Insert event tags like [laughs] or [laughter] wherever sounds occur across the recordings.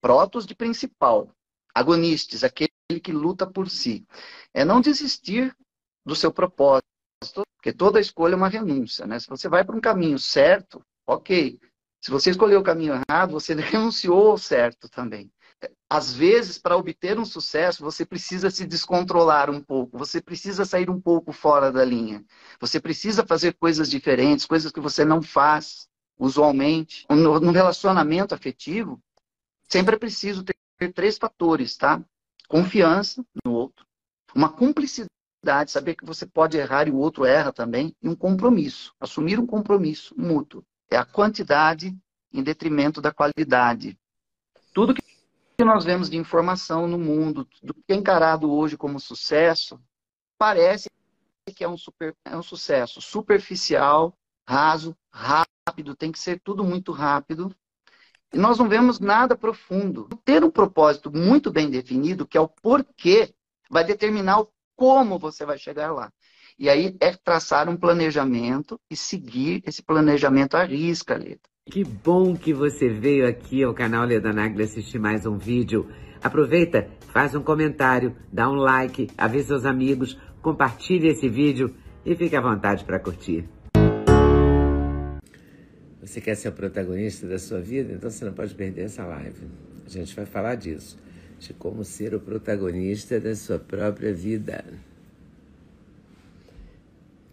Protos de principal, agonistes, aquele que luta por si. É não desistir do seu propósito, porque toda escolha é uma renúncia, né? Se você vai para um caminho certo, ok. Se você escolheu o caminho errado, você [laughs] renunciou ao certo também. Às vezes, para obter um sucesso, você precisa se descontrolar um pouco, você precisa sair um pouco fora da linha. Você precisa fazer coisas diferentes, coisas que você não faz usualmente. No relacionamento afetivo, sempre é preciso ter três fatores, tá? Confiança no outro, uma cumplicidade, saber que você pode errar e o outro erra também, e um compromisso, assumir um compromisso mútuo. É a quantidade em detrimento da qualidade. Tudo que nós vemos de informação no mundo, do que é encarado hoje como sucesso, parece que é um, super, é um sucesso superficial, raso, rápido, tem que ser tudo muito rápido, nós não vemos nada profundo. Ter um propósito muito bem definido, que é o porquê, vai determinar o como você vai chegar lá. E aí é traçar um planejamento e seguir esse planejamento à risca, Leda. Que bom que você veio aqui ao canal Leda Nagli assistir mais um vídeo. Aproveita, faz um comentário, dá um like, avisa seus amigos, compartilhe esse vídeo e fique à vontade para curtir. Você quer ser o protagonista da sua vida? Então você não pode perder essa live. A gente vai falar disso, de como ser o protagonista da sua própria vida.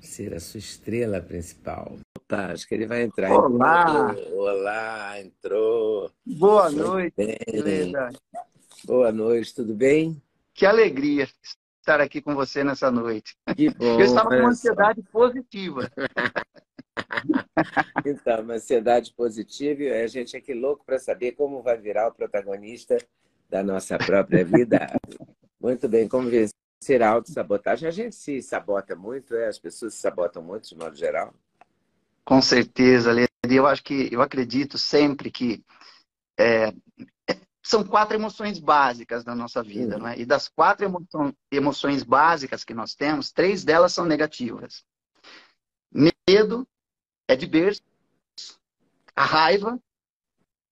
Ser a sua estrela principal. Tá, acho que ele vai entrar. Olá! Entrou. Olá, entrou. Boa noite, Leda. Boa noite, tudo bem? Que alegria estar aqui com você nessa noite. Que bom. Eu estava com uma ansiedade positiva. [laughs] [laughs] então, uma ansiedade positiva e a gente aqui louco para saber como vai virar o protagonista da nossa própria vida. Muito bem, como vencer a autossabotagem. A gente se sabota muito, é? as pessoas se sabotam muito, de modo geral. Com certeza, Leda. Eu acho que eu acredito sempre que é, são quatro emoções básicas da nossa vida, não é? E das quatro emo emoções básicas que nós temos, três delas são negativas. Medo, é de berço. A raiva,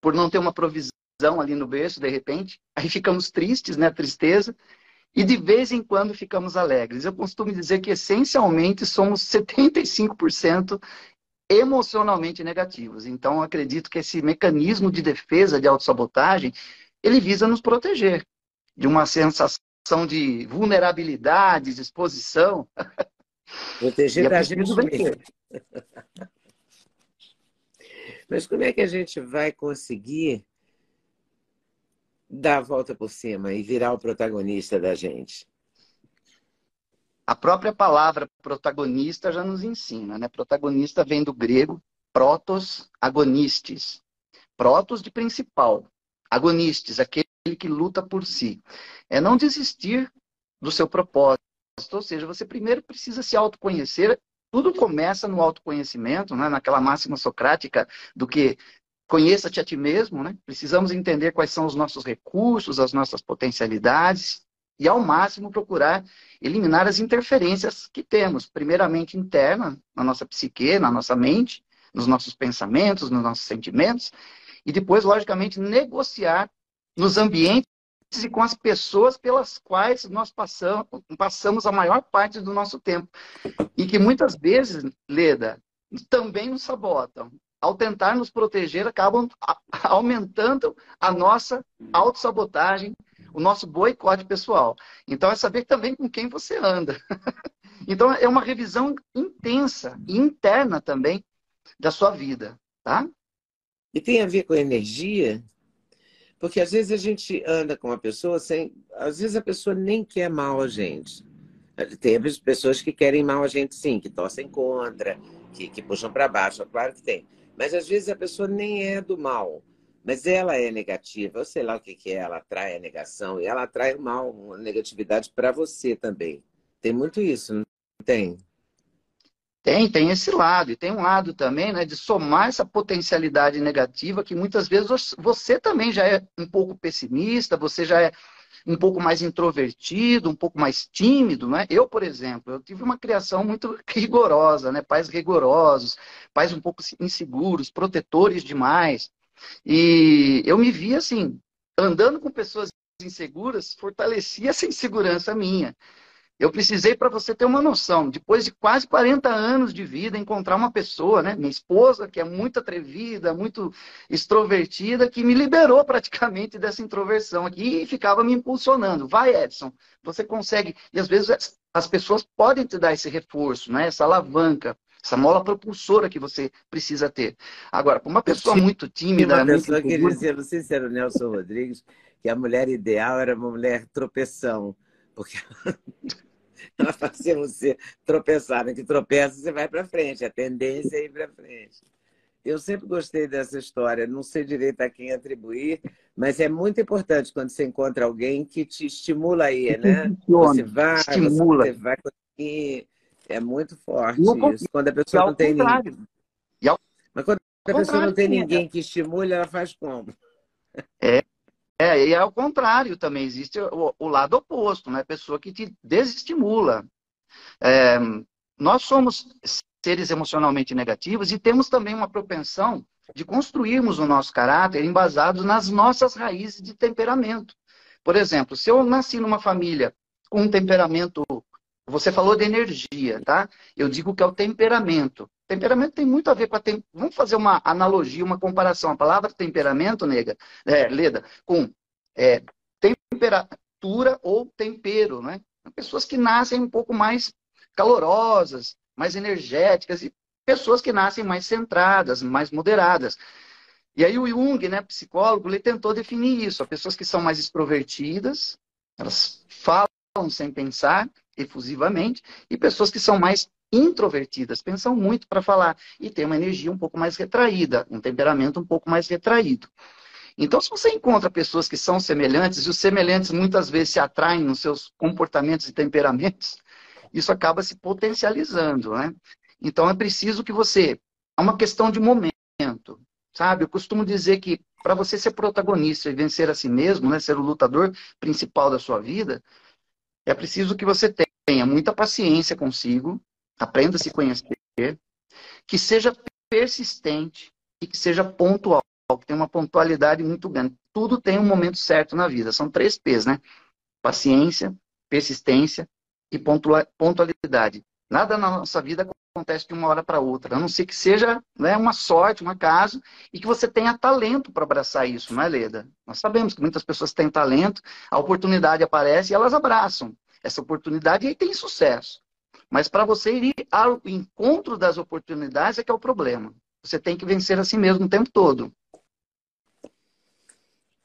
por não ter uma provisão ali no berço, de repente. Aí ficamos tristes, né? Tristeza. E de vez em quando ficamos alegres. Eu costumo dizer que essencialmente somos 75% emocionalmente negativos. Então, acredito que esse mecanismo de defesa de autossabotagem, ele visa nos proteger de uma sensação de vulnerabilidade, de exposição. Proteger [laughs] é da gente mesmo. [laughs] Mas como é que a gente vai conseguir dar a volta por cima e virar o protagonista da gente? A própria palavra protagonista já nos ensina, né? Protagonista vem do grego protos agonistes. Protos de principal, agonistes, aquele que luta por si. É não desistir do seu propósito, ou seja, você primeiro precisa se autoconhecer tudo começa no autoconhecimento, né? naquela máxima socrática do que conheça-te a ti mesmo. Né? Precisamos entender quais são os nossos recursos, as nossas potencialidades e, ao máximo, procurar eliminar as interferências que temos, primeiramente interna, na nossa psique, na nossa mente, nos nossos pensamentos, nos nossos sentimentos, e depois, logicamente, negociar nos ambientes e com as pessoas pelas quais nós passamos, passamos a maior parte do nosso tempo. E que muitas vezes, Leda, também nos sabotam. Ao tentar nos proteger, acabam [laughs] aumentando a nossa autossabotagem, o nosso boicote pessoal. Então, é saber também com quem você anda. [laughs] então, é uma revisão intensa e interna também da sua vida, tá? E tem a ver com energia? Porque às vezes a gente anda com uma pessoa sem. Às vezes a pessoa nem quer mal a gente. Tem pessoas que querem mal a gente, sim, que torcem contra, que, que puxam para baixo, é claro que tem. Mas às vezes a pessoa nem é do mal. Mas ela é negativa, eu sei lá o que, que é, ela atrai a negação, e ela atrai o mal, a negatividade para você também. Tem muito isso, não tem? Tem, tem esse lado. E tem um lado também, né, de somar essa potencialidade negativa que muitas vezes você também já é um pouco pessimista, você já é um pouco mais introvertido, um pouco mais tímido, né? Eu, por exemplo, eu tive uma criação muito [laughs] rigorosa, né? Pais rigorosos, pais um pouco inseguros, protetores demais. E eu me vi assim, andando com pessoas inseguras, fortalecia essa insegurança minha. Eu precisei, para você ter uma noção, depois de quase 40 anos de vida, encontrar uma pessoa, né, minha esposa, que é muito atrevida, muito extrovertida, que me liberou praticamente dessa introversão aqui e ficava me impulsionando. Vai, Edson, você consegue. E às vezes as pessoas podem te dar esse reforço, né, essa alavanca, essa mola propulsora que você precisa ter. Agora, para uma pessoa muito tímida. Uma pessoa muito... que dizia, não sei se era o Nelson Rodrigues, que a mulher ideal era uma mulher tropeção. Porque [laughs] ela fazia você tropeçar, né? que tropeça, você vai para frente, a tendência é ir para frente. Eu sempre gostei dessa história, não sei direito a quem atribuir, mas é muito importante quando você encontra alguém que te estimula aí, né? Você vai, estimula. você vai conseguir. É muito forte isso. Quando a pessoa não tem ninguém. Mas quando a pessoa não tem ninguém que estimule, ela faz como? É, é, e ao contrário também, existe o, o lado oposto, né? Pessoa que te desestimula. É, nós somos seres emocionalmente negativos e temos também uma propensão de construirmos o nosso caráter embasados nas nossas raízes de temperamento. Por exemplo, se eu nasci numa família com um temperamento, você falou de energia, tá? Eu digo que é o temperamento. Temperamento tem muito a ver com a. Tem... Vamos fazer uma analogia, uma comparação. A palavra temperamento, nega, é, Leda, com é, temperatura ou tempero, né? Pessoas que nascem um pouco mais calorosas, mais energéticas, e pessoas que nascem mais centradas, mais moderadas. E aí o Jung, né, psicólogo, ele tentou definir isso. As pessoas que são mais extrovertidas, elas falam sem pensar, efusivamente, e pessoas que são mais introvertidas, pensam muito para falar e têm uma energia um pouco mais retraída, um temperamento um pouco mais retraído. Então, se você encontra pessoas que são semelhantes, e os semelhantes muitas vezes se atraem nos seus comportamentos e temperamentos, isso acaba se potencializando, né? Então, é preciso que você... É uma questão de momento, sabe? Eu costumo dizer que para você ser protagonista e vencer a si mesmo, né, ser o lutador principal da sua vida, é preciso que você tenha muita paciência consigo, aprenda a se conhecer, que seja persistente e que seja pontual, que tenha uma pontualidade muito grande. Tudo tem um momento certo na vida. São três P's, né? Paciência, persistência e pontualidade. Nada na nossa vida acontece de uma hora para outra, a não ser que seja né, uma sorte, um acaso, e que você tenha talento para abraçar isso, não é, Leda? Nós sabemos que muitas pessoas têm talento, a oportunidade aparece e elas abraçam essa oportunidade e aí tem sucesso. Mas para você ir ao encontro das oportunidades é que é o problema. Você tem que vencer a si mesmo o tempo todo.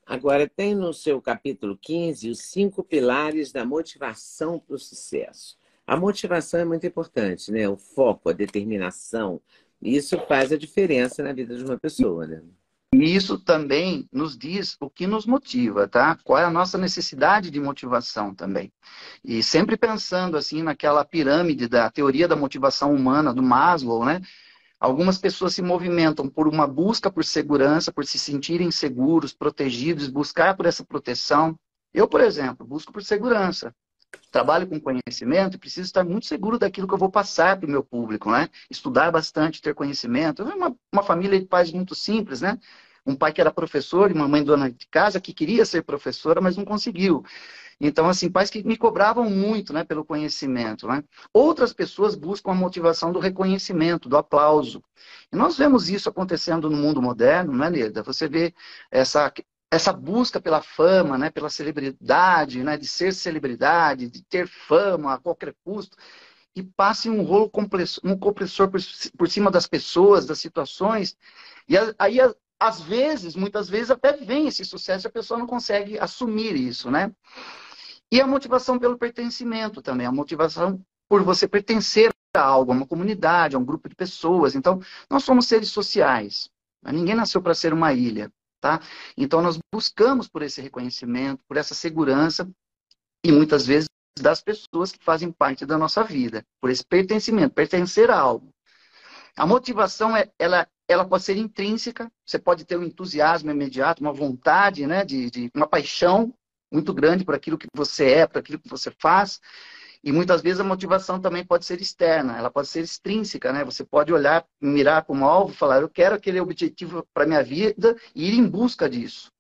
Agora, tem no seu capítulo 15 os cinco pilares da motivação para o sucesso. A motivação é muito importante, né? O foco, a determinação. Isso faz a diferença na vida de uma pessoa, né? E isso também nos diz o que nos motiva, tá? Qual é a nossa necessidade de motivação também. E sempre pensando assim naquela pirâmide da teoria da motivação humana do Maslow, né? Algumas pessoas se movimentam por uma busca por segurança, por se sentirem seguros, protegidos, buscar por essa proteção. Eu, por exemplo, busco por segurança. Trabalho com conhecimento preciso estar muito seguro daquilo que eu vou passar para o meu público, né? Estudar bastante, ter conhecimento. Uma, uma família de pais muito simples, né? Um pai que era professor e uma mãe dona de casa que queria ser professora, mas não conseguiu. Então, assim, pais que me cobravam muito né, pelo conhecimento. Né? Outras pessoas buscam a motivação do reconhecimento, do aplauso. E nós vemos isso acontecendo no mundo moderno, não é, Neda? Você vê essa, essa busca pela fama, né, pela celebridade, né, de ser celebridade, de ter fama a qualquer custo, e passe um rolo compressor, um compressor por, por cima das pessoas, das situações, e aí às vezes, muitas vezes até vem esse sucesso a pessoa não consegue assumir isso, né? E a motivação pelo pertencimento também, a motivação por você pertencer a algo, a uma comunidade, a um grupo de pessoas. Então, nós somos seres sociais. Ninguém nasceu para ser uma ilha. Tá? Então nós buscamos por esse reconhecimento, por essa segurança e muitas vezes das pessoas que fazem parte da nossa vida, por esse pertencimento, pertencer a algo. A motivação é, ela, ela pode ser intrínseca, você pode ter um entusiasmo imediato, uma vontade, né, de, de uma paixão muito grande por aquilo que você é, por aquilo que você faz. E muitas vezes a motivação também pode ser externa, ela pode ser extrínseca, né? Você pode olhar, mirar para um alvo, falar, eu quero aquele objetivo para minha vida e ir em busca disso.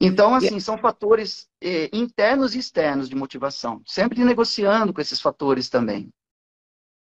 Então, assim, são fatores eh, internos e externos de motivação, sempre negociando com esses fatores também.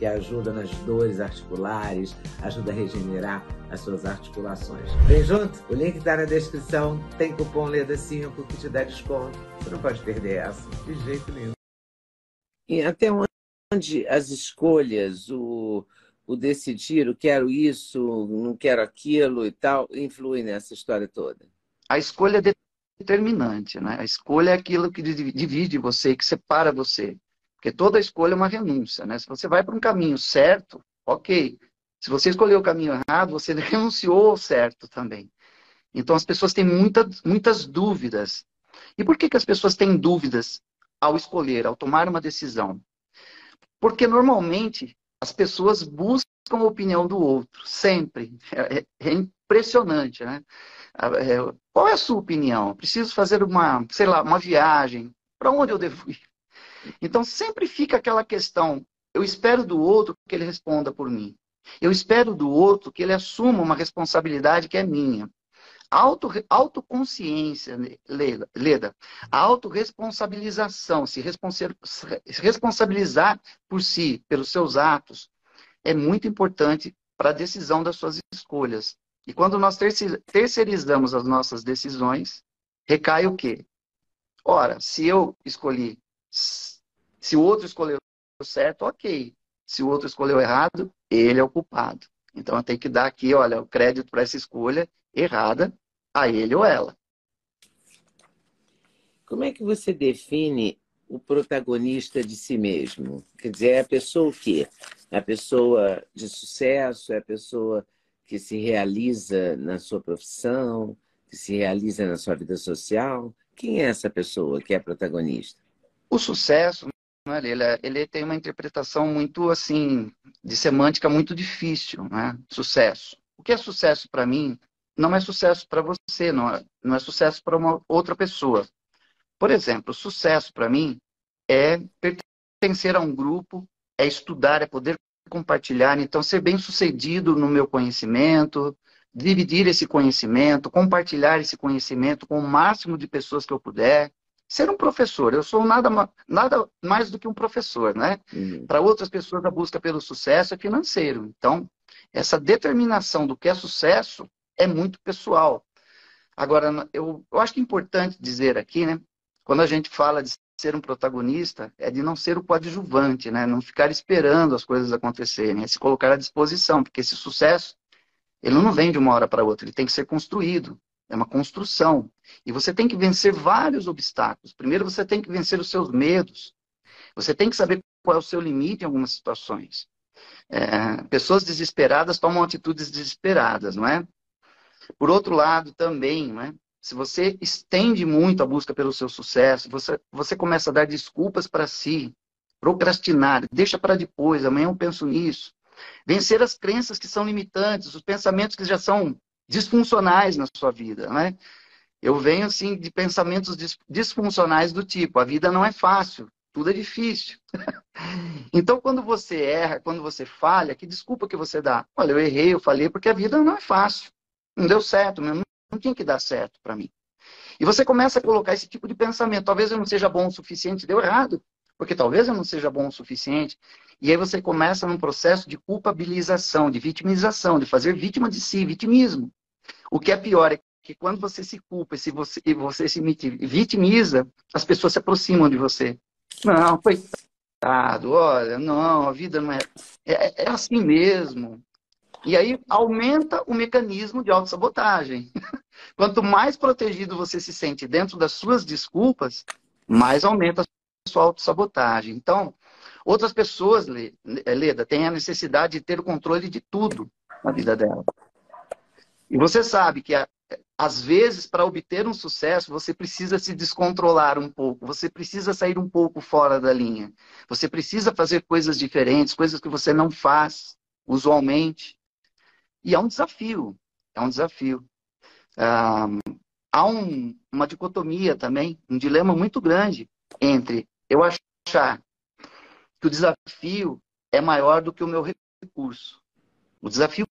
que ajuda nas dores articulares, ajuda a regenerar as suas articulações. Vem junto? O link está na descrição. Tem cupom LEDA5 que te dá desconto. Você não pode perder essa, de jeito nenhum. E até onde as escolhas, o, o decidir, eu quero isso, não quero aquilo e tal, influem nessa história toda? A escolha é determinante, né? A escolha é aquilo que divide você, que separa você. Porque toda escolha é uma renúncia, né? Se você vai para um caminho certo, ok. Se você escolheu o caminho errado, você [laughs] renunciou ao certo também. Então as pessoas têm muita, muitas dúvidas. E por que, que as pessoas têm dúvidas ao escolher, ao tomar uma decisão? Porque normalmente as pessoas buscam a opinião do outro, sempre. É, é, é impressionante, né? É, qual é a sua opinião? Preciso fazer uma, sei lá, uma viagem. Para onde eu devo ir? Então sempre fica aquela questão: eu espero do outro que ele responda por mim. Eu espero do outro que ele assuma uma responsabilidade que é minha. Auto, autoconsciência, Leda, Leda, a autorresponsabilização, se responsabilizar por si, pelos seus atos, é muito importante para a decisão das suas escolhas. E quando nós terceirizamos as nossas decisões, recai o quê? Ora, se eu escolhi se o outro escolheu certo, ok. Se o outro escolheu errado, ele é o culpado. Então tenho que dar aqui, olha, o crédito para essa escolha errada a ele ou ela. Como é que você define o protagonista de si mesmo? Quer dizer, é a pessoa o quê? É a pessoa de sucesso? É a pessoa que se realiza na sua profissão? Que se realiza na sua vida social? Quem é essa pessoa que é protagonista? O sucesso, né, ele, tem uma interpretação muito assim, de semântica muito difícil, né? Sucesso. O que é sucesso para mim não é sucesso para você, não é, não é sucesso para uma outra pessoa. Por exemplo, sucesso para mim é pertencer a um grupo, é estudar, é poder compartilhar, então ser bem sucedido no meu conhecimento, dividir esse conhecimento, compartilhar esse conhecimento com o máximo de pessoas que eu puder, ser um professor. Eu sou nada, nada mais do que um professor, né? Uhum. Para outras pessoas, a busca pelo sucesso é financeiro. Então, essa determinação do que é sucesso é muito pessoal. Agora, eu, eu acho que é importante dizer aqui, né? Quando a gente fala de ser um protagonista, é de não ser o coadjuvante, né? Não ficar esperando as coisas acontecerem, é se colocar à disposição, porque esse sucesso, ele não vem de uma hora para outra, ele tem que ser construído. É uma construção. E você tem que vencer vários obstáculos. Primeiro, você tem que vencer os seus medos. Você tem que saber qual é o seu limite em algumas situações. É, pessoas desesperadas tomam atitudes desesperadas, não é? Por outro lado, também, não é? se você estende muito a busca pelo seu sucesso, você, você começa a dar desculpas para si, procrastinar, deixa para depois, amanhã eu penso nisso. Vencer as crenças que são limitantes, os pensamentos que já são disfuncionais na sua vida, né? Eu venho, assim, de pensamentos disfuncionais do tipo, a vida não é fácil, tudo é difícil. [laughs] então, quando você erra, quando você falha, que desculpa que você dá? Olha, eu errei, eu falei, porque a vida não é fácil. Não deu certo, não, não tinha que dar certo para mim. E você começa a colocar esse tipo de pensamento. Talvez eu não seja bom o suficiente, deu errado. Porque talvez eu não seja bom o suficiente. E aí você começa num processo de culpabilização, de vitimização, de fazer vítima de si, vitimismo. O que é pior é que quando você se culpa e, se você, e você se vitimiza, as pessoas se aproximam de você. Não, coitado, olha, não, a vida não é, é, é assim mesmo. E aí aumenta o mecanismo de autossabotagem. [laughs] Quanto mais protegido você se sente dentro das suas desculpas, mais aumenta a sua autossabotagem. Então, outras pessoas, Leda, têm a necessidade de ter o controle de tudo na vida dela. E você sabe que, às vezes, para obter um sucesso, você precisa se descontrolar um pouco, você precisa sair um pouco fora da linha. Você precisa fazer coisas diferentes, coisas que você não faz usualmente. E é um desafio, é um desafio. Ah, há um, uma dicotomia também, um dilema muito grande entre eu achar que o desafio é maior do que o meu recurso. O desafio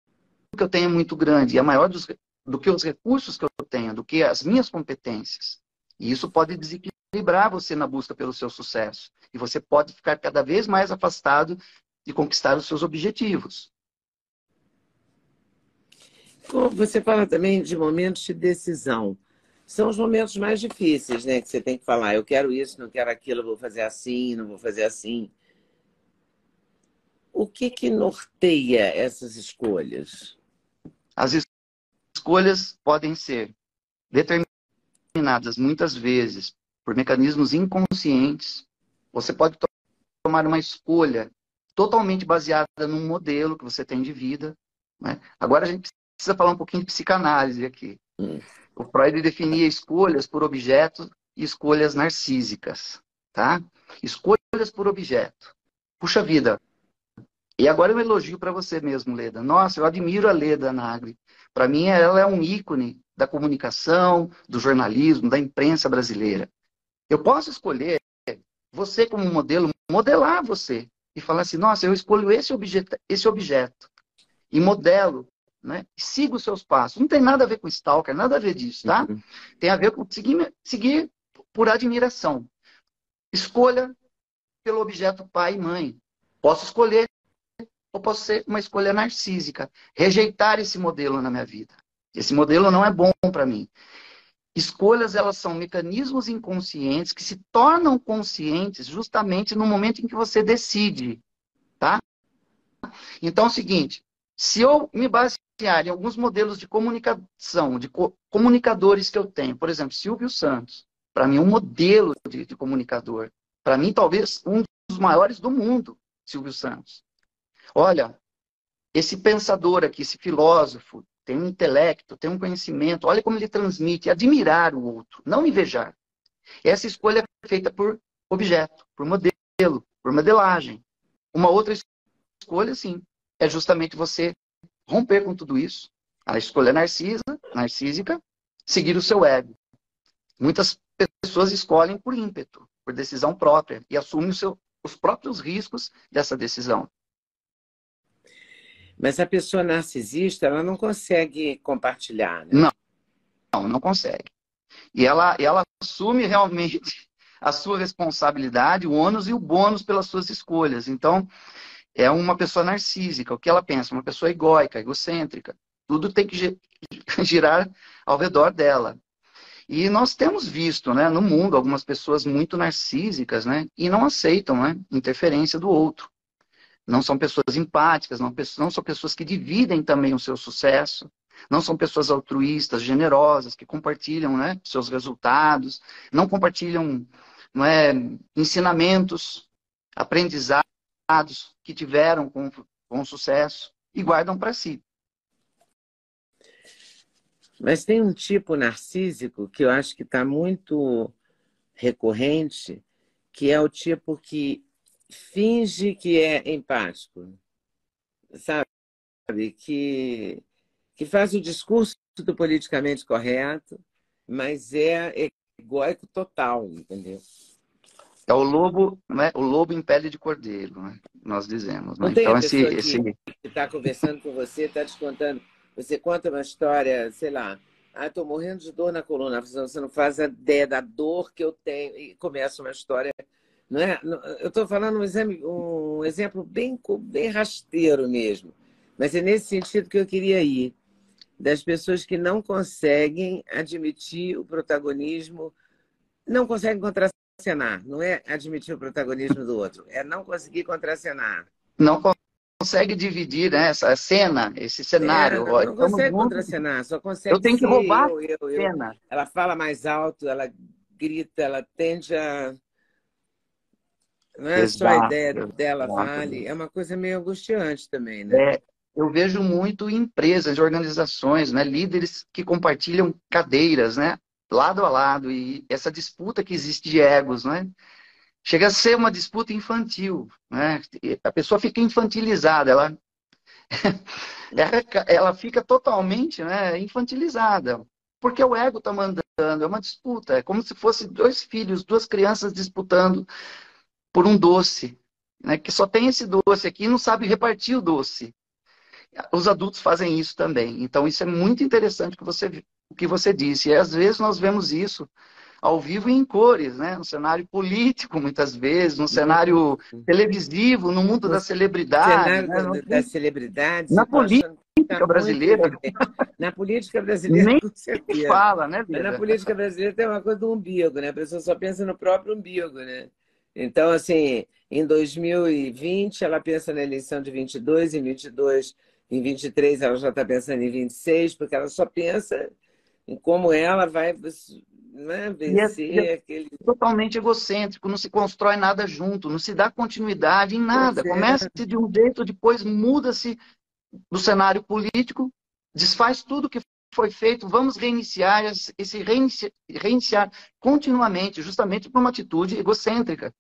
que eu tenho é muito grande, é maior dos, do que os recursos que eu tenho, do que as minhas competências. E isso pode desequilibrar você na busca pelo seu sucesso. E você pode ficar cada vez mais afastado de conquistar os seus objetivos. Você fala também de momentos de decisão. São os momentos mais difíceis, né? Que você tem que falar, eu quero isso, não quero aquilo, vou fazer assim, não vou fazer assim. O que que norteia essas escolhas? As escolhas podem ser determinadas muitas vezes por mecanismos inconscientes. Você pode tomar uma escolha totalmente baseada num modelo que você tem de vida. Né? Agora a gente precisa falar um pouquinho de psicanálise aqui. Hum. O Freud definia escolhas por objeto e escolhas narcísicas, tá? Escolhas por objeto. Puxa vida. E agora eu elogio para você mesmo, Leda. Nossa, eu admiro a Leda Nagli. Para mim, ela é um ícone da comunicação, do jornalismo, da imprensa brasileira. Eu posso escolher você como modelo, modelar você e falar assim: nossa, eu escolho esse objeto, esse objeto e modelo né? Siga os seus passos. Não tem nada a ver com stalker, nada a ver disso, tá? Uhum. Tem a ver com seguir, seguir por admiração. Escolha pelo objeto pai e mãe. Posso escolher ou posso ser uma escolha narcísica. Rejeitar esse modelo na minha vida. Esse modelo não é bom para mim. Escolhas, elas são mecanismos inconscientes que se tornam conscientes justamente no momento em que você decide, tá? Então é o seguinte, se eu me basear em alguns modelos de comunicação, de co comunicadores que eu tenho, por exemplo, Silvio Santos, para mim, um modelo de, de comunicador. Para mim, talvez um dos maiores do mundo, Silvio Santos. Olha, esse pensador aqui, esse filósofo, tem um intelecto, tem um conhecimento, olha como ele transmite, admirar o outro, não invejar. Essa escolha é feita por objeto, por modelo, por modelagem. Uma outra escolha, sim, é justamente você romper com tudo isso. A escolha narcisa, narcísica, seguir o seu ego. Muitas pessoas escolhem por ímpeto, por decisão própria, e assumem seu, os próprios riscos dessa decisão. Mas a pessoa narcisista, ela não consegue compartilhar, né? Não, não, não consegue. E ela, ela assume realmente [laughs] a sua responsabilidade, o ônus e o bônus pelas suas escolhas. Então, é uma pessoa narcísica. O que ela pensa? Uma pessoa egóica, egocêntrica. Tudo tem que [laughs] girar ao redor dela. E nós temos visto né, no mundo algumas pessoas muito narcísicas né, e não aceitam né, interferência do outro. Não são pessoas empáticas, não, não são pessoas que dividem também o seu sucesso. Não são pessoas altruístas, generosas, que compartilham né, seus resultados, não compartilham não é, ensinamentos, aprendizados que tiveram com, com sucesso e guardam para si. Mas tem um tipo narcísico que eu acho que está muito recorrente, que é o tipo que finge que é empático, sabe? Que, que faz o discurso do politicamente correto, mas é egóico total, entendeu? É o lobo, né? o lobo em pele de cordeiro, né? nós dizemos. Né? Não tem então, a esse, esse... que está conversando com você, está te contando, você conta uma história, sei lá, ah, estou morrendo de dor na coluna, você não faz a ideia da dor que eu tenho, e começa uma história, é? Eu estou falando um exemplo, um exemplo bem, bem rasteiro mesmo, mas é nesse sentido que eu queria ir, das pessoas que não conseguem admitir o protagonismo, não conseguem contracenar, não é admitir o protagonismo do outro, é não conseguir contracenar. Não consegue dividir né, essa cena, esse cenário. É, não, não consegue contracenar, só consegue. Eu tenho que roubar eu, eu, eu, cena. Ela fala mais alto, ela grita, ela tende a. Não é Exato. só a ideia dela vale, é uma coisa meio angustiante também, né? É, eu vejo muito em empresas, organizações, né, líderes que compartilham cadeiras, né, lado a lado, e essa disputa que existe de egos, né? Chega a ser uma disputa infantil, né? A pessoa fica infantilizada, ela, [laughs] ela fica totalmente né, infantilizada, porque o ego está mandando, é uma disputa, é como se fosse dois filhos, duas crianças disputando por um doce, né? Que só tem esse doce aqui e não sabe repartir o doce. Os adultos fazem isso também. Então, isso é muito interessante que você, o que você disse. E às vezes nós vemos isso ao vivo e em cores, né? No cenário político, muitas vezes, no cenário televisivo, no mundo da celebridade. Cenário né? das celebridades. Na política brasileira. Na política brasileira, Nem com certeza. fala, né, Mas na política brasileira tem uma coisa do umbigo, né? A pessoa só pensa no próprio umbigo, né? Então, assim, em 2020, ela pensa na eleição de 22, em 22 em 23 ela já está pensando em 26, porque ela só pensa em como ela vai né, vencer é, aquele. Totalmente egocêntrico, não se constrói nada junto, não se dá continuidade em nada. É. Começa-se de um jeito, depois muda-se do cenário político, desfaz tudo que foi feito, vamos reiniciar e se reiniciar, reiniciar continuamente, justamente por uma atitude egocêntrica.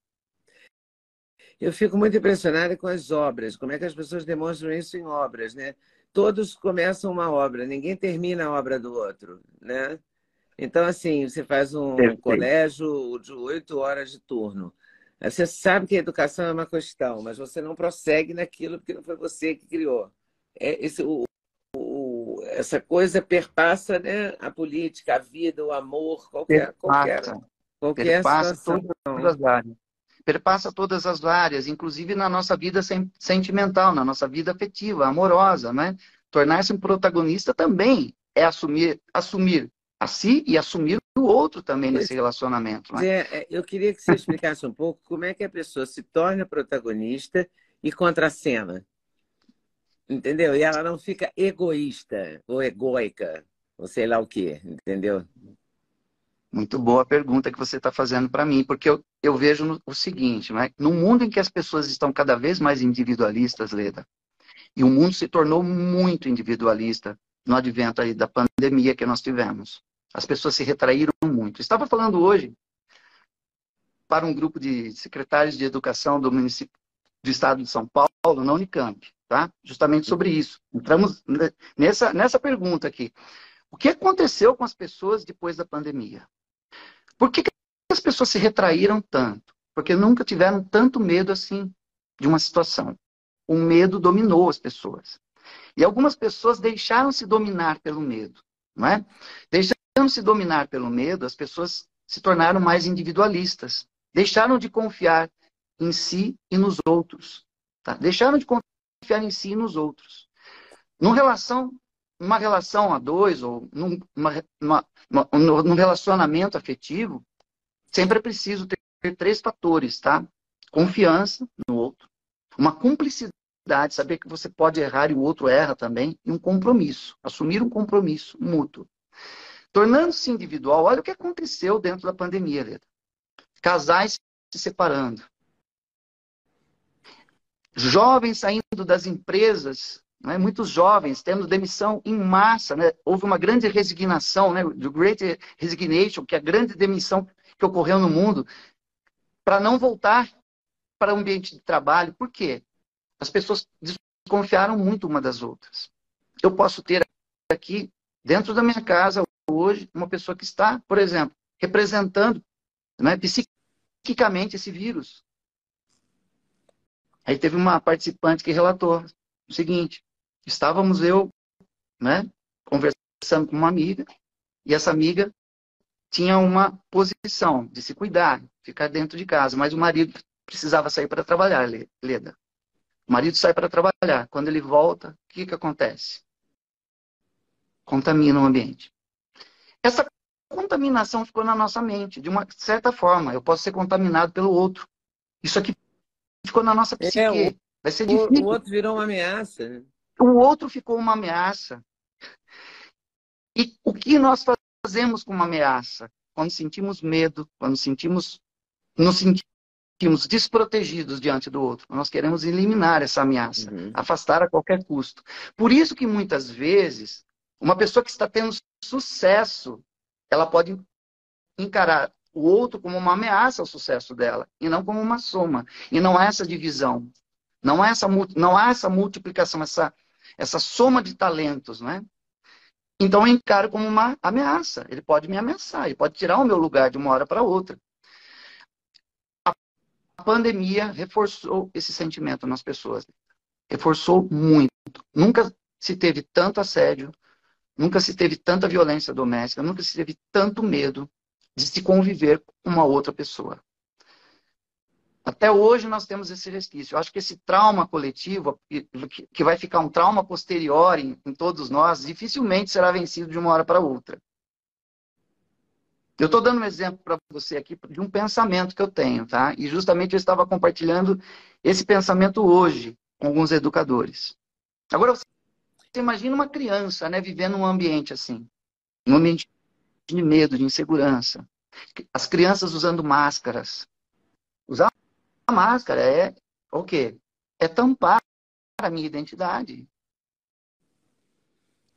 Eu fico muito impressionada com as obras, como é que as pessoas demonstram isso em obras, né? Todos começam uma obra, ninguém termina a obra do outro, né? Então, assim, você faz um Perfeito. colégio de oito horas de turno. Você sabe que a educação é uma questão, mas você não prossegue naquilo porque não foi você que criou. É esse, o, essa coisa perpassa né, a política, a vida, o amor, qualquer, qualquer, qualquer perpassa situação. todas as áreas perpassa todas as áreas, inclusive na nossa vida sentimental, na nossa vida afetiva, amorosa, né? Tornar-se um protagonista também é assumir, assumir a si e assumir o outro também nesse relacionamento. Né? É, é, eu queria que você explicasse um pouco como é que a pessoa se torna protagonista e contracena. Entendeu? E ela não fica egoísta ou egóica, ou sei lá o quê, entendeu? Muito boa a pergunta que você está fazendo para mim, porque eu, eu vejo o seguinte, né? no mundo em que as pessoas estão cada vez mais individualistas, Leda, e o mundo se tornou muito individualista no advento aí da pandemia que nós tivemos. As pessoas se retraíram muito. Estava falando hoje para um grupo de secretários de educação do município do estado de São Paulo, na Unicamp, tá? Justamente sobre isso. Entramos nessa, nessa pergunta aqui. O que aconteceu com as pessoas depois da pandemia? Por que, que as pessoas se retraíram tanto? Porque nunca tiveram tanto medo assim de uma situação. O medo dominou as pessoas. E algumas pessoas deixaram-se dominar pelo medo, não é? Deixando-se dominar pelo medo, as pessoas se tornaram mais individualistas. Deixaram de confiar em si e nos outros. Tá? Deixaram de confiar em si e nos outros. Numa relação, numa relação a dois, ou num, uma, uma, uma, num relacionamento afetivo, sempre é preciso ter, ter três fatores, tá? Confiança no outro, uma cumplicidade, saber que você pode errar e o outro erra também, e um compromisso, assumir um compromisso mútuo. Tornando-se individual, olha o que aconteceu dentro da pandemia, Leda. Casais se separando. Jovens saindo das empresas né? Muitos jovens tendo demissão em massa, né? houve uma grande resignação, né? Great Resignation, que é a grande demissão que ocorreu no mundo, para não voltar para o ambiente de trabalho. Por quê? As pessoas desconfiaram muito uma das outras. Eu posso ter aqui, dentro da minha casa, hoje, uma pessoa que está, por exemplo, representando né, psiquicamente esse vírus. Aí teve uma participante que relatou o seguinte: estávamos eu, né, conversando com uma amiga, e essa amiga tinha uma posição de se cuidar, ficar dentro de casa, mas o marido precisava sair para trabalhar, Leda. O marido sai para trabalhar. Quando ele volta, o que, que acontece? Contamina o ambiente. Essa contaminação ficou na nossa mente, de uma certa forma. Eu posso ser contaminado pelo outro. Isso aqui ficou na nossa psique. É, o, Vai ser difícil. O outro virou uma ameaça. Né? O outro ficou uma ameaça. E o que nós fazemos com uma ameaça? Quando sentimos medo, quando sentimos, nos sentimos desprotegidos diante do outro, nós queremos eliminar essa ameaça, uhum. afastar a qualquer custo. Por isso que muitas vezes, uma pessoa que está tendo sucesso, ela pode encarar o outro como uma ameaça ao sucesso dela, e não como uma soma. E não há essa divisão, não há essa, não há essa multiplicação, essa, essa soma de talentos, né? Então eu encaro como uma ameaça. Ele pode me ameaçar, ele pode tirar o meu lugar de uma hora para outra. A pandemia reforçou esse sentimento nas pessoas. Reforçou muito. Nunca se teve tanto assédio, nunca se teve tanta violência doméstica, nunca se teve tanto medo de se conviver com uma outra pessoa. Até hoje nós temos esse resquício. Eu acho que esse trauma coletivo, que vai ficar um trauma posterior em, em todos nós, dificilmente será vencido de uma hora para outra. Eu estou dando um exemplo para você aqui de um pensamento que eu tenho, tá? E justamente eu estava compartilhando esse pensamento hoje com alguns educadores. Agora, você imagina uma criança, né, vivendo num ambiente assim, um ambiente de medo, de insegurança. As crianças usando máscaras. Usar máscara é o quê? É tampar a minha identidade.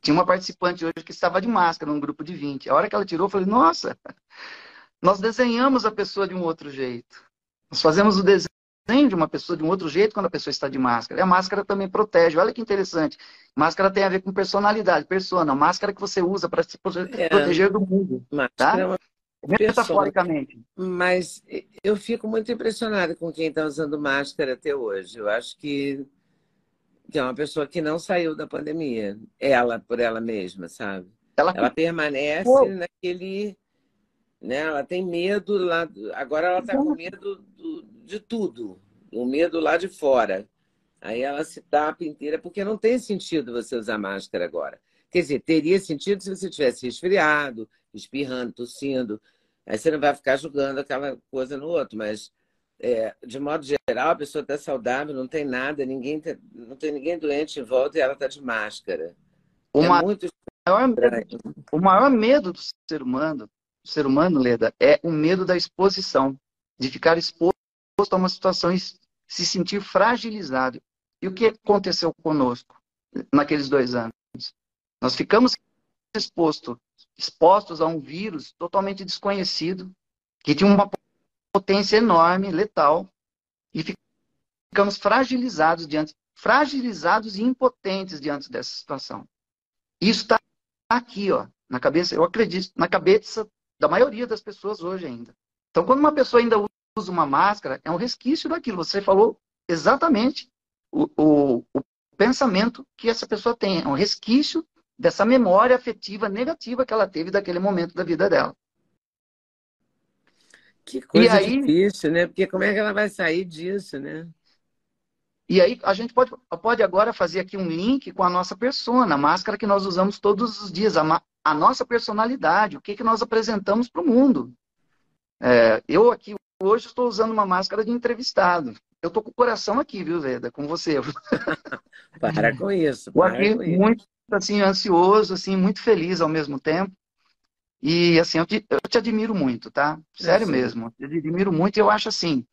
Tinha uma participante hoje que estava de máscara num grupo de 20. A hora que ela tirou, eu falei, nossa, nós desenhamos a pessoa de um outro jeito. Nós fazemos o desenho de uma pessoa de um outro jeito quando a pessoa está de máscara. E a máscara também protege. Olha que interessante. Máscara tem a ver com personalidade, persona. Máscara que você usa para se é. proteger do mundo. Tá? Tá? é uma metaforicamente. Mas eu fico muito impressionada com quem está usando máscara até hoje. Eu acho que, que é uma pessoa que não saiu da pandemia, ela por ela mesma, sabe? Ela, ela permanece Pô. naquele. Né? Ela tem medo lá. Agora ela está com medo do, de tudo. O medo lá de fora. Aí ela se tapa inteira, porque não tem sentido você usar máscara agora. Quer dizer, teria sentido se você tivesse resfriado, espirrando, tossindo, Aí você não vai ficar julgando aquela coisa no outro, mas é, de modo geral, a pessoa está saudável, não tem nada, ninguém tá, não tem ninguém doente em volta e ela está de máscara. Uma, é muito maior medo, o maior medo do ser humano, do ser humano, Leda, é o medo da exposição, de ficar exposto a uma situação e se sentir fragilizado. E o que aconteceu conosco naqueles dois anos? Nós ficamos expostos expostos a um vírus totalmente desconhecido, que tinha uma potência enorme, letal, e ficamos fragilizados diante, fragilizados e impotentes diante dessa situação. Isso está aqui, ó, na cabeça, eu acredito, na cabeça da maioria das pessoas hoje ainda. Então, quando uma pessoa ainda usa uma máscara, é um resquício daquilo. Você falou exatamente o, o, o pensamento que essa pessoa tem. É um resquício dessa memória afetiva negativa que ela teve daquele momento da vida dela. Que coisa aí, difícil, né? Porque como é que ela vai sair disso, né? E aí a gente pode, pode agora fazer aqui um link com a nossa persona, a máscara que nós usamos todos os dias, a, a nossa personalidade, o que, que nós apresentamos para o mundo. É, eu aqui hoje estou usando uma máscara de entrevistado. Eu estou com o coração aqui, viu, Veda? Com você. [laughs] para com isso. Para aqui, com muito assim, ansioso, assim, muito feliz ao mesmo tempo. E, assim, eu te, eu te admiro muito, tá? Sério é mesmo. Eu te admiro muito e eu acho assim,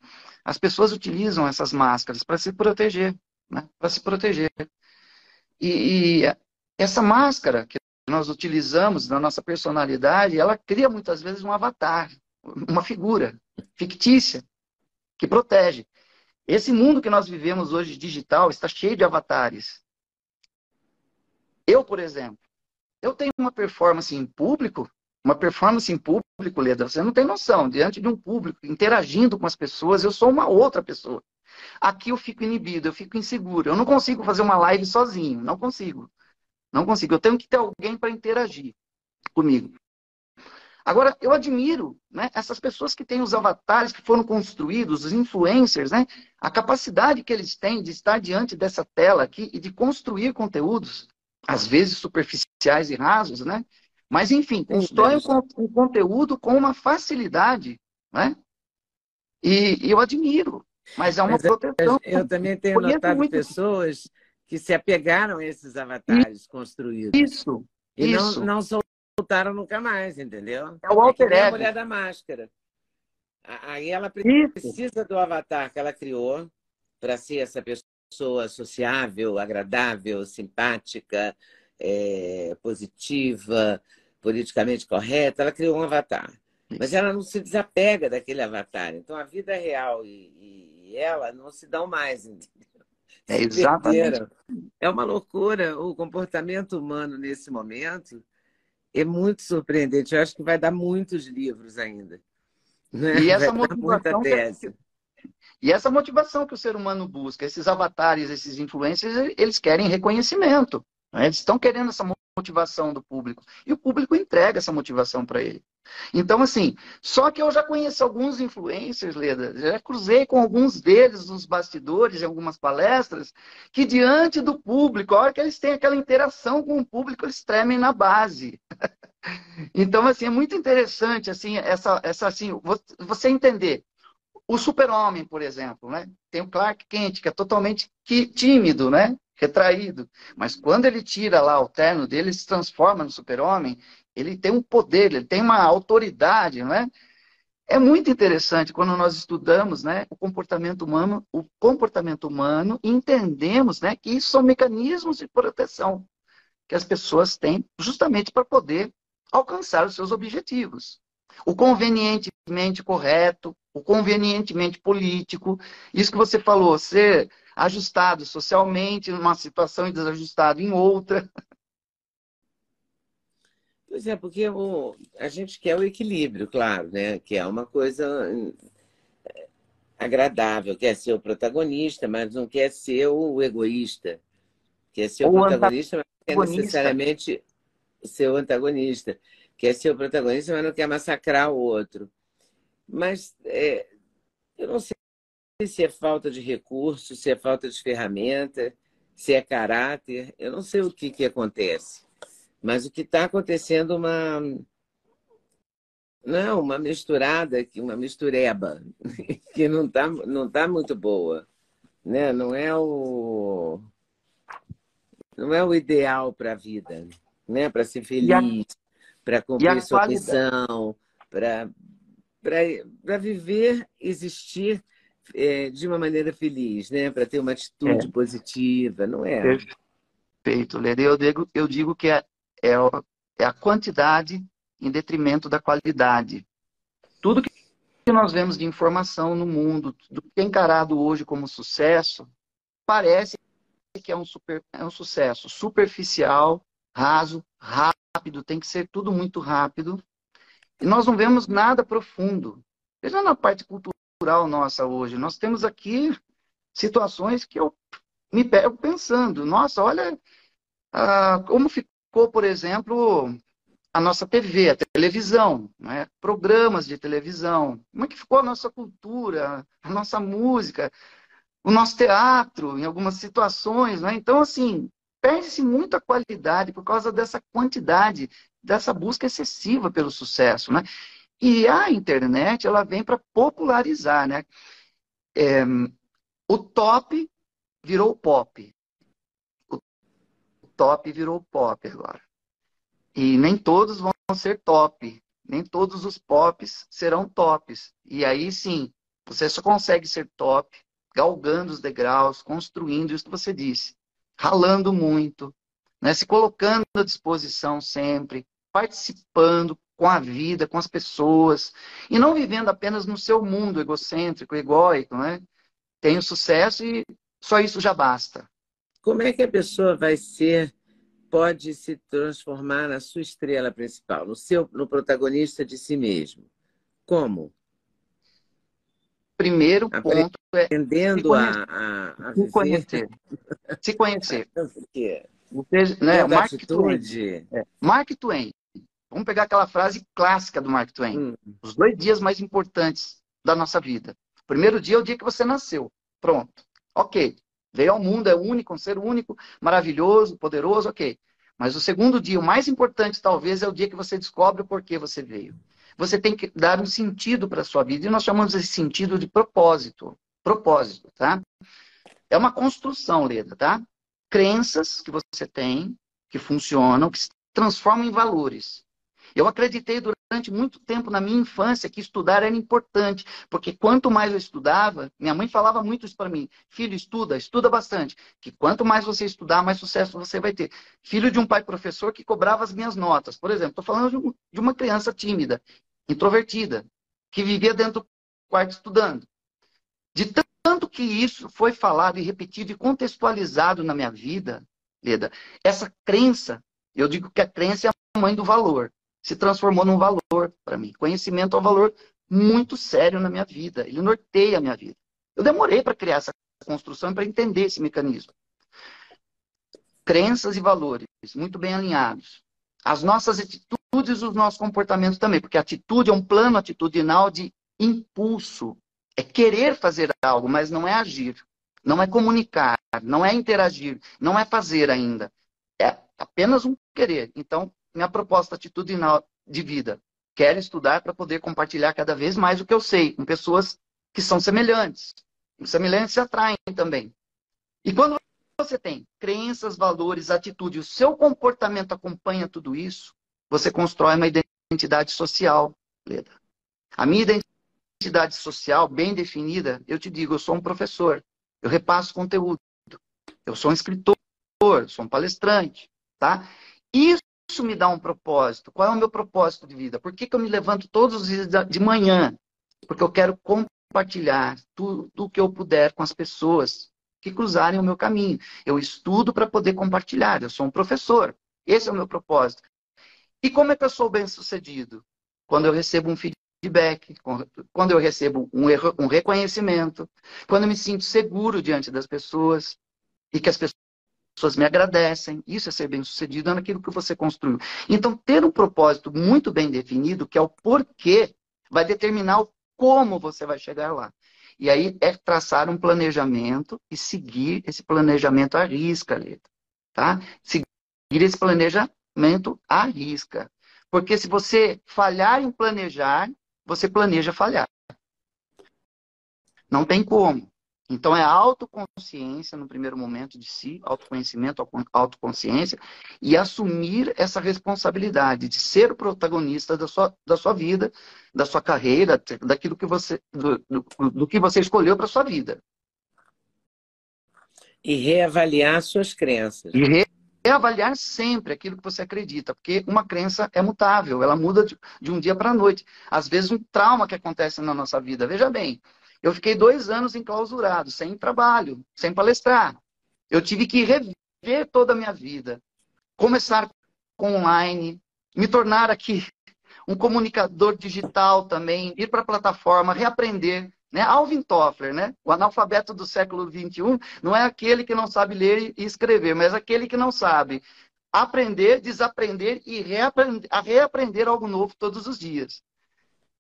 as pessoas utilizam essas máscaras para se proteger, né? Para se proteger. E, e essa máscara que nós utilizamos na nossa personalidade, ela cria muitas vezes um avatar, uma figura fictícia que protege. Esse mundo que nós vivemos hoje digital está cheio de avatares. Eu, por exemplo, eu tenho uma performance em público, uma performance em público, Leda, você não tem noção, diante de um público, interagindo com as pessoas, eu sou uma outra pessoa. Aqui eu fico inibido, eu fico inseguro, eu não consigo fazer uma live sozinho, não consigo. Não consigo, eu tenho que ter alguém para interagir comigo. Agora, eu admiro né, essas pessoas que têm os avatares que foram construídos, os influencers, né, a capacidade que eles têm de estar diante dessa tela aqui e de construir conteúdos às vezes superficiais e rasos, né? Mas, enfim, constrói um, um conteúdo com uma facilidade, né? E, e eu admiro, mas é uma mas proteção. Eu, eu também tenho notado muito... pessoas que se apegaram a esses avatares isso, construídos. Isso, e isso. Não, não soltaram nunca mais, entendeu? É o alter é a mulher da máscara. Aí ela precisa isso. do avatar que ela criou para ser essa pessoa sociável, agradável, simpática, é, positiva, politicamente correta. Ela criou um avatar. Mas ela não se desapega daquele avatar. Então a vida real e, e ela não se dão mais. É exatamente. É uma loucura. O comportamento humano nesse momento é muito surpreendente. Eu acho que vai dar muitos livros ainda. Né? E essa motivação. Que, e essa motivação que o ser humano busca, esses avatares, esses influencers, eles querem reconhecimento. Né? Eles estão querendo essa motivação do público. E o público entrega essa motivação para ele. Então, assim, só que eu já conheço alguns influencers, Leda, já cruzei com alguns deles nos bastidores, em algumas palestras, que diante do público, a hora que eles têm aquela interação com o público, eles tremem na base. [laughs] então, assim, é muito interessante, assim, essa, essa assim, você entender. O super-homem, por exemplo, né? Tem o Clark Kent, que é totalmente tímido, né? Retraído. Mas quando ele tira lá o terno dele, ele se transforma no super-homem ele tem um poder, ele tem uma autoridade, não é? É muito interessante quando nós estudamos né, o comportamento humano, o comportamento humano, entendemos né, que isso são mecanismos de proteção que as pessoas têm justamente para poder alcançar os seus objetivos. O convenientemente correto, o convenientemente político, isso que você falou, ser ajustado socialmente numa situação e desajustado em outra. Pois é, porque o, a gente quer o equilíbrio, claro, né? Que é uma coisa eh, agradável, quer ser o protagonista, mas não quer ser o egoísta. Quer ser o, o protagonista, mas não quer necessariamente ser o antagonista. Quer ser o protagonista, mas não quer massacrar o outro. Mas é, eu não sei se é falta de recurso, se é falta de ferramenta, se é caráter. Eu não sei o que, que acontece. Mas o que está acontecendo é uma não, uma misturada, uma mistureba, [laughs] que não está não tá muito boa. Né? Não é o não é o ideal para a vida, né? Para ser feliz, para cumprir sua missão, para para viver, existir é, de uma maneira feliz, né? Para ter uma atitude é. positiva, não é? Perfeito, Leda. Eu digo, eu digo que é é, é a quantidade em detrimento da qualidade. Tudo que nós vemos de informação no mundo, do que é encarado hoje como sucesso, parece que é um, super, é um sucesso superficial, raso, rápido, tem que ser tudo muito rápido. E nós não vemos nada profundo. Veja na parte cultural nossa hoje. Nós temos aqui situações que eu me pego pensando, nossa, olha ah, como ficou por exemplo, a nossa TV, a televisão, né? programas de televisão. Como é que ficou a nossa cultura, a nossa música, o nosso teatro, em algumas situações. Né? Então, assim, perde-se muito a qualidade por causa dessa quantidade, dessa busca excessiva pelo sucesso. Né? E a internet, ela vem para popularizar. Né? É, o top virou pop top virou pop agora. E nem todos vão ser top. Nem todos os pops serão tops. E aí sim, você só consegue ser top galgando os degraus, construindo isso que você disse, ralando muito, né? se colocando à disposição sempre, participando com a vida, com as pessoas, e não vivendo apenas no seu mundo egocêntrico, egóico, né? Tem o sucesso e só isso já basta. Como é que a pessoa vai ser, pode se transformar na sua estrela principal, no seu, no protagonista de si mesmo? Como? Primeiro ponto é aprendendo a, a, a se conhecer. Se conhecer. [laughs] Você, né, Mark Twain. É, Mark Twain. Vamos pegar aquela frase clássica do Mark Twain. Hum. Os dois dias mais importantes da nossa vida. O primeiro dia é o dia que você nasceu. Pronto. Ok. Veio ao mundo, é único, um ser único, maravilhoso, poderoso, ok. Mas o segundo dia, o mais importante talvez, é o dia que você descobre o porquê você veio. Você tem que dar um sentido para a sua vida. E nós chamamos esse sentido de propósito. Propósito, tá? É uma construção, Leda, tá? Crenças que você tem, que funcionam, que se transformam em valores. Eu acreditei durante muito tempo na minha infância que estudar era importante, porque quanto mais eu estudava, minha mãe falava muito isso para mim: filho, estuda, estuda bastante, que quanto mais você estudar, mais sucesso você vai ter. Filho de um pai professor que cobrava as minhas notas. Por exemplo, estou falando de uma criança tímida, introvertida, que vivia dentro do quarto estudando. De tanto que isso foi falado e repetido e contextualizado na minha vida, Leda, essa crença, eu digo que a crença é a mãe do valor se transformou num valor para mim. Conhecimento é um valor muito sério na minha vida. Ele norteia a minha vida. Eu demorei para criar essa construção e para entender esse mecanismo. Crenças e valores muito bem alinhados. As nossas atitudes e os nossos comportamentos também, porque atitude é um plano atitudinal de impulso. É querer fazer algo, mas não é agir. Não é comunicar, não é interagir, não é fazer ainda. É apenas um querer. Então, minha proposta atitudinal de vida. Quero estudar para poder compartilhar cada vez mais o que eu sei com pessoas que são semelhantes. Os semelhantes se atraem também. E quando você tem crenças, valores, atitude, o seu comportamento acompanha tudo isso, você constrói uma identidade social, Leda. A minha identidade social bem definida, eu te digo, eu sou um professor, eu repasso conteúdo, eu sou um escritor, sou um palestrante, tá? Isso isso me dá um propósito. Qual é o meu propósito de vida? Por que, que eu me levanto todos os dias de manhã? Porque eu quero compartilhar tudo o que eu puder com as pessoas que cruzarem o meu caminho. Eu estudo para poder compartilhar. Eu sou um professor. Esse é o meu propósito. E como é que eu sou bem sucedido? Quando eu recebo um feedback, quando eu recebo um, um reconhecimento, quando eu me sinto seguro diante das pessoas e que as pessoas pessoas me agradecem. Isso é ser bem-sucedido é naquilo que você construiu. Então, ter um propósito muito bem definido, que é o porquê, vai determinar o como você vai chegar lá. E aí é traçar um planejamento e seguir esse planejamento à risca, letra. Tá? Seguir esse planejamento à risca. Porque se você falhar em planejar, você planeja falhar. Não tem como. Então, é autoconsciência no primeiro momento de si, autoconhecimento, autoconsciência, e assumir essa responsabilidade de ser o protagonista da sua, da sua vida, da sua carreira, daquilo que você, do, do, do que você escolheu para sua vida. E reavaliar suas crenças. E reavaliar sempre aquilo que você acredita, porque uma crença é mutável, ela muda de, de um dia para a noite. Às vezes, um trauma que acontece na nossa vida. Veja bem, eu fiquei dois anos enclausurado, sem trabalho, sem palestrar. Eu tive que rever toda a minha vida. Começar com online, me tornar aqui um comunicador digital também, ir para a plataforma, reaprender. Né? Alvin Toffler, né? o analfabeto do século XXI, não é aquele que não sabe ler e escrever, mas aquele que não sabe aprender, desaprender e reaprender, reaprender algo novo todos os dias.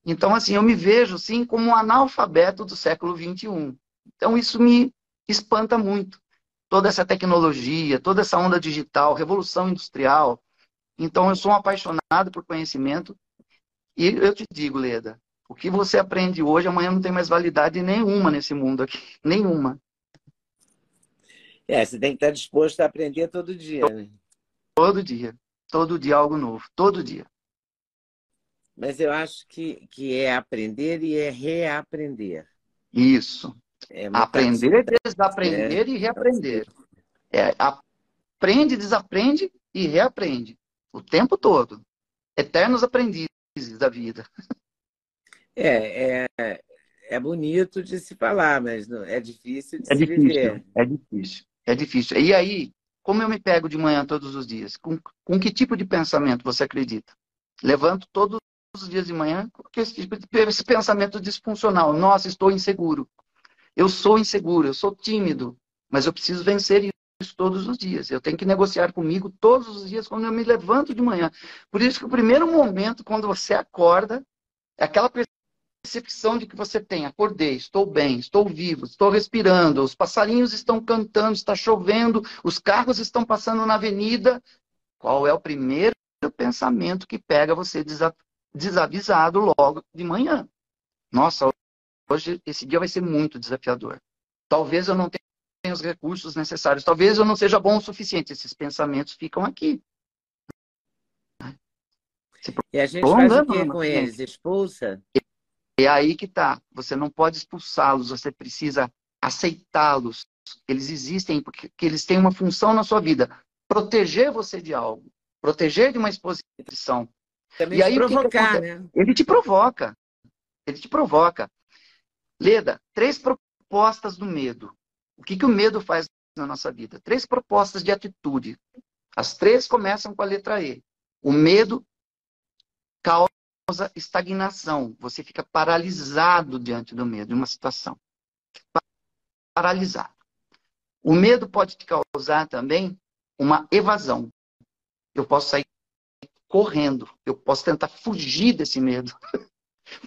Então, assim, eu me vejo, sim, como um analfabeto do século XXI. Então, isso me espanta muito. Toda essa tecnologia, toda essa onda digital, revolução industrial. Então, eu sou um apaixonado por conhecimento. E eu te digo, Leda, o que você aprende hoje, amanhã não tem mais validade nenhuma nesse mundo aqui. [laughs] Nenhuma. É, você tem que estar disposto a aprender todo dia, né? Todo dia. Todo dia algo novo. Todo dia. Mas eu acho que, que é aprender e é reaprender. Isso. É aprender, desaprender é. e reaprender. É, aprende, desaprende e reaprende. O tempo todo. Eternos aprendizes da vida. É, é, é bonito de se falar, mas não, é difícil de é se difícil, viver. É difícil, é difícil. E aí, como eu me pego de manhã todos os dias? Com, com que tipo de pensamento você acredita? Levanto todo os dias de manhã com esse, tipo esse pensamento disfuncional. Nossa, estou inseguro. Eu sou inseguro, eu sou tímido, mas eu preciso vencer isso todos os dias. Eu tenho que negociar comigo todos os dias quando eu me levanto de manhã. Por isso que o primeiro momento, quando você acorda, é aquela percepção de que você tem. Acordei, estou bem, estou vivo, estou respirando, os passarinhos estão cantando, está chovendo, os carros estão passando na avenida, Qual é o primeiro pensamento que pega você desavisado logo de manhã? Nossa, hoje esse dia vai ser muito desafiador. Talvez eu não tenha os recursos necessários, talvez eu não seja bom o suficiente. Esses pensamentos ficam aqui. E a gente faz o que com eles? Expulsa? É aí que tá. Você não pode expulsá-los, você precisa aceitá-los. Eles existem porque eles têm uma função na sua vida. Proteger você de algo. Proteger de uma exposição. Também e aí, provocar, que que né? Ele te provoca. Ele te provoca. Leda, três propostas do medo. O que, que o medo faz na nossa vida? Três propostas de atitude. As três começam com a letra E. O medo causa causa estagnação. Você fica paralisado diante do medo, de uma situação. Paralisado. O medo pode te causar também uma evasão. Eu posso sair correndo. Eu posso tentar fugir desse medo. [laughs]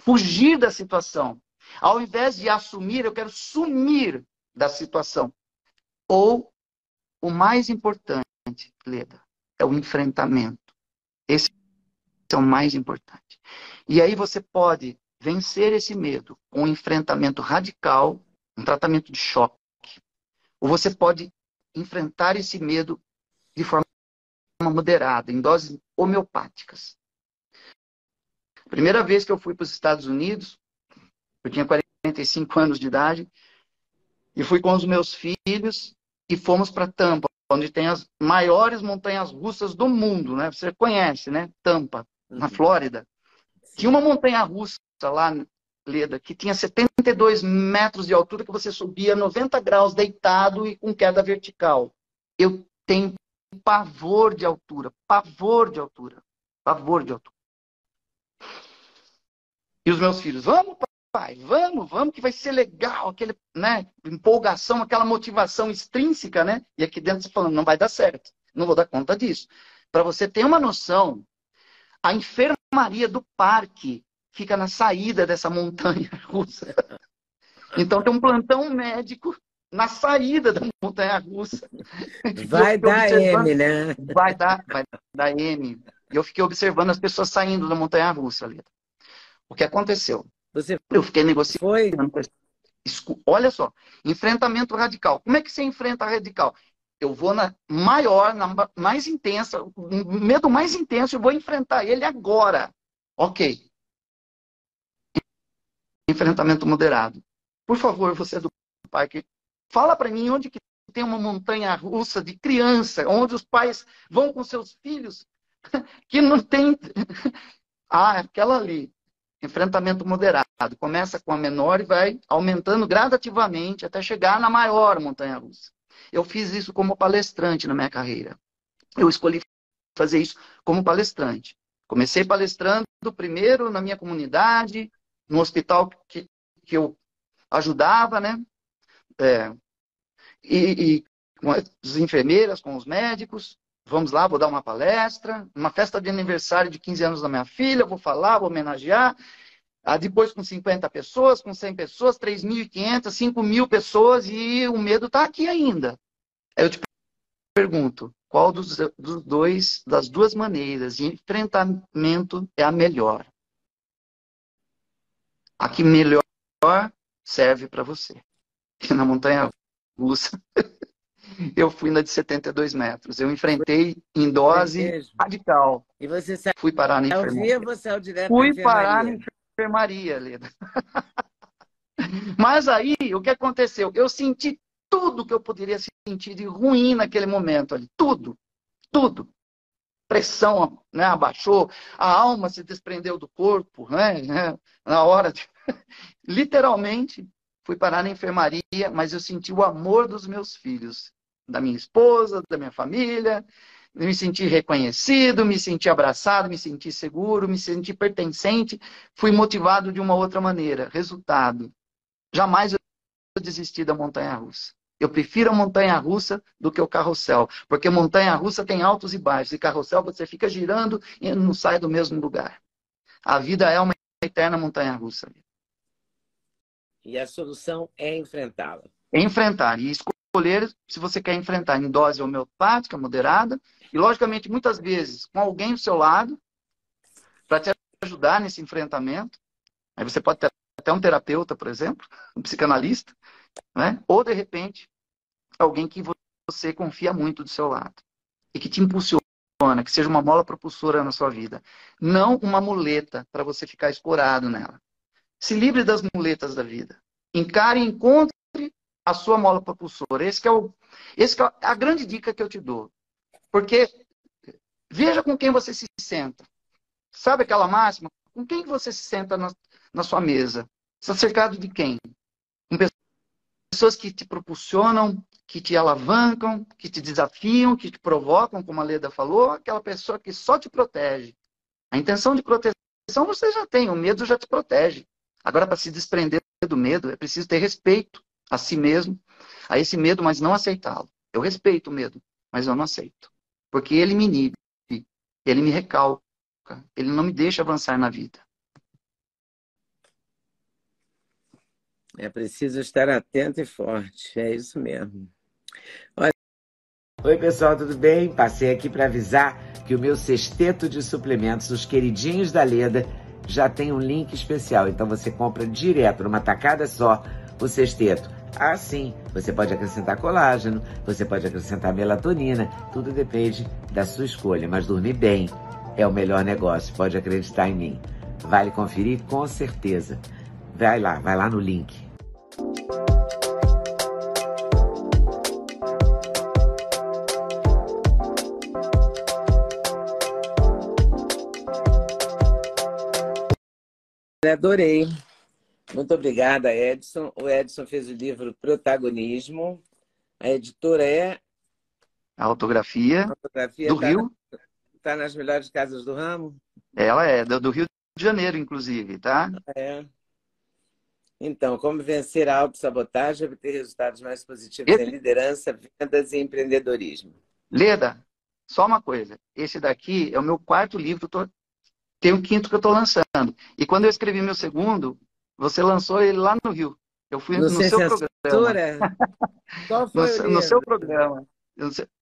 fugir da situação. Ao invés de assumir, eu quero sumir da situação. Ou, o mais importante, Leda, é o enfrentamento. Esse é o mais importante. E aí você pode vencer esse medo com um enfrentamento radical, um tratamento de choque. Ou você pode enfrentar esse medo de forma moderada, em doses homeopáticas. Primeira vez que eu fui para os Estados Unidos, eu tinha 45 anos de idade, e fui com os meus filhos e fomos para Tampa, onde tem as maiores montanhas russas do mundo, né? Você conhece, né? Tampa na Flórida. Tinha uma montanha russa lá, Leda, que tinha 72 metros de altura, que você subia 90 graus deitado e com queda vertical. Eu tenho pavor de altura, pavor de altura, pavor de altura. E os meus filhos, vamos, pai, vamos, vamos, que vai ser legal, aquele, né, empolgação, aquela motivação extrínseca, né? E aqui dentro você falando, não vai dar certo, não vou dar conta disso. Para você ter uma noção, a enfermaria do parque fica na saída dessa montanha russa. Então tem um plantão médico na saída da montanha russa. Vai dar M, né? Vai dar, vai dar M. E eu fiquei observando as pessoas saindo da montanha russa ali. O que aconteceu? Você eu fiquei negociando. Foi? Olha só, enfrentamento radical. Como é que você enfrenta radical? Eu vou na maior, na mais intensa, medo mais intenso, e vou enfrentar ele agora. Ok. Enfrentamento moderado. Por favor, você do parque, fala para mim onde que tem uma montanha russa de criança, onde os pais vão com seus filhos, [laughs] que não tem. [laughs] ah, aquela ali. Enfrentamento moderado. Começa com a menor e vai aumentando gradativamente até chegar na maior montanha russa. Eu fiz isso como palestrante na minha carreira. Eu escolhi fazer isso como palestrante. Comecei palestrando primeiro na minha comunidade, no hospital que, que eu ajudava, né? É, e, e com as enfermeiras, com os médicos. Vamos lá, vou dar uma palestra, uma festa de aniversário de 15 anos da minha filha, vou falar, vou homenagear. Ah, depois com 50 pessoas, com 100 pessoas, 3.500, 5.000 pessoas e o medo está aqui ainda. Eu te pergunto, qual dos, dos dois, das duas maneiras de enfrentamento é a melhor? A que melhor serve para você. [laughs] Na montanha russa, [laughs] eu fui na de 72 metros. Eu enfrentei em dose é radical. E você saiu fui parar na enfermaria. Você direto fui parar na enfermaria, Leda. [laughs] Mas aí, o que aconteceu? Eu senti tudo que eu poderia sentir de ruim naquele momento ali. Tudo. Tudo. Pressão né, abaixou, a alma se desprendeu do corpo, né, né na hora de. [laughs] Literalmente, fui parar na enfermaria, mas eu senti o amor dos meus filhos, da minha esposa, da minha família, me senti reconhecido, me senti abraçado, me senti seguro, me senti pertencente, fui motivado de uma outra maneira. Resultado: jamais eu desisti da montanha russa. Eu prefiro a montanha russa do que o carrossel, porque montanha russa tem altos e baixos, e carrossel você fica girando e não sai do mesmo lugar. A vida é uma eterna montanha russa. E a solução é enfrentá-la. Enfrentar e escolher se você quer enfrentar em dose homeopática, moderada, e logicamente, muitas vezes, com alguém do seu lado, para te ajudar nesse enfrentamento. Aí você pode ter até um terapeuta, por exemplo, um psicanalista, né? ou de repente, alguém que você confia muito do seu lado e que te impulsiona, que seja uma mola propulsora na sua vida, não uma muleta para você ficar explorado nela. Se livre das muletas da vida. Encare e encontre a sua mola propulsora. Esse é, o, esse é a grande dica que eu te dou. Porque veja com quem você se senta. Sabe aquela máxima? Com quem você se senta na, na sua mesa? Está cercado de quem? Com pessoas que te propulsionam, que te alavancam, que te desafiam, que te provocam, como a Leda falou, aquela pessoa que só te protege. A intenção de proteção você já tem, o medo já te protege. Agora, para se desprender do medo, é preciso ter respeito a si mesmo, a esse medo, mas não aceitá-lo. Eu respeito o medo, mas eu não aceito. Porque ele me inibe, ele me recalca, ele não me deixa avançar na vida. É preciso estar atento e forte, é isso mesmo. Olha... Oi, pessoal, tudo bem? Passei aqui para avisar que o meu sexteto de suplementos, os queridinhos da Leda, já tem um link especial. Então você compra direto, numa tacada só, o sexteto. Ah, sim, você pode acrescentar colágeno, você pode acrescentar melatonina, tudo depende da sua escolha. Mas dormir bem é o melhor negócio, pode acreditar em mim. Vale conferir com certeza. Vai lá, vai lá no link. Adorei. Muito obrigada, Edson. O Edson fez o livro Protagonismo. A editora é. A autografia, a autografia do tá Rio. Está nas melhores casas do ramo? Ela é, do, Rio de Janeiro, inclusive, tá? É. Então, como vencer a autossabotagem e obter resultados mais positivos Esse... em liderança, vendas e empreendedorismo. Leda, só uma coisa. Esse daqui é o meu quarto livro. Tem o quinto que eu estou lançando. E quando eu escrevi meu segundo, você lançou ele lá no Rio. Eu fui no, no seu programa. Qual foi no, no seu programa.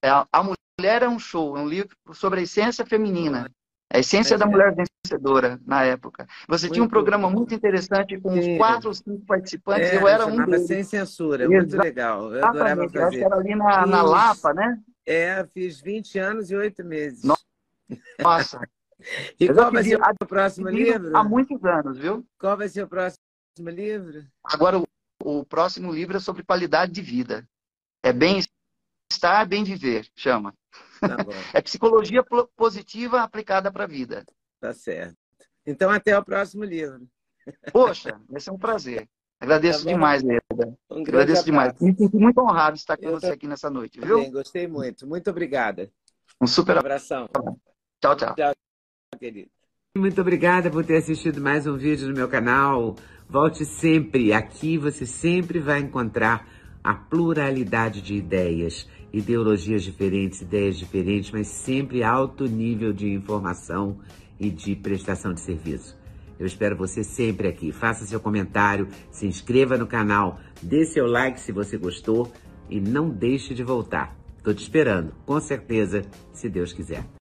É, a Mulher é um Show, é um livro sobre a essência feminina. A essência é da mulher vencedora na época. Você muito tinha um programa bom. muito interessante com uns quatro ou cinco participantes. É, eu era um deles. Sem Censura, muito legal. Eu adorava fazer. Eu acho que era ali na, na Lapa, né? É, fiz 20 anos e 8 meses. Nossa. E eu qual vai ser o próximo livro? Há muitos anos, viu? Qual vai ser o próximo livro? Agora, o, o próximo livro é sobre qualidade de vida. É bem-estar, bem viver, chama. Tá [laughs] é psicologia positiva aplicada para a vida. Tá certo. Então, até o próximo livro. [laughs] Poxa, vai ser um prazer. Agradeço tá demais, Leda. Um Agradeço abraço. demais. Me sinto muito honrado de estar com Eu você aqui nessa noite, viu? Bem, gostei muito. Muito obrigada. Um super abração. Tchau, tchau. Tchau, querido. Muito obrigada por ter assistido mais um vídeo no meu canal. Volte sempre. Aqui você sempre vai encontrar a pluralidade de ideias, ideologias diferentes, ideias diferentes, mas sempre alto nível de informação e de prestação de serviço. Eu espero você sempre aqui. Faça seu comentário, se inscreva no canal, dê seu like se você gostou e não deixe de voltar. Estou te esperando, com certeza, se Deus quiser.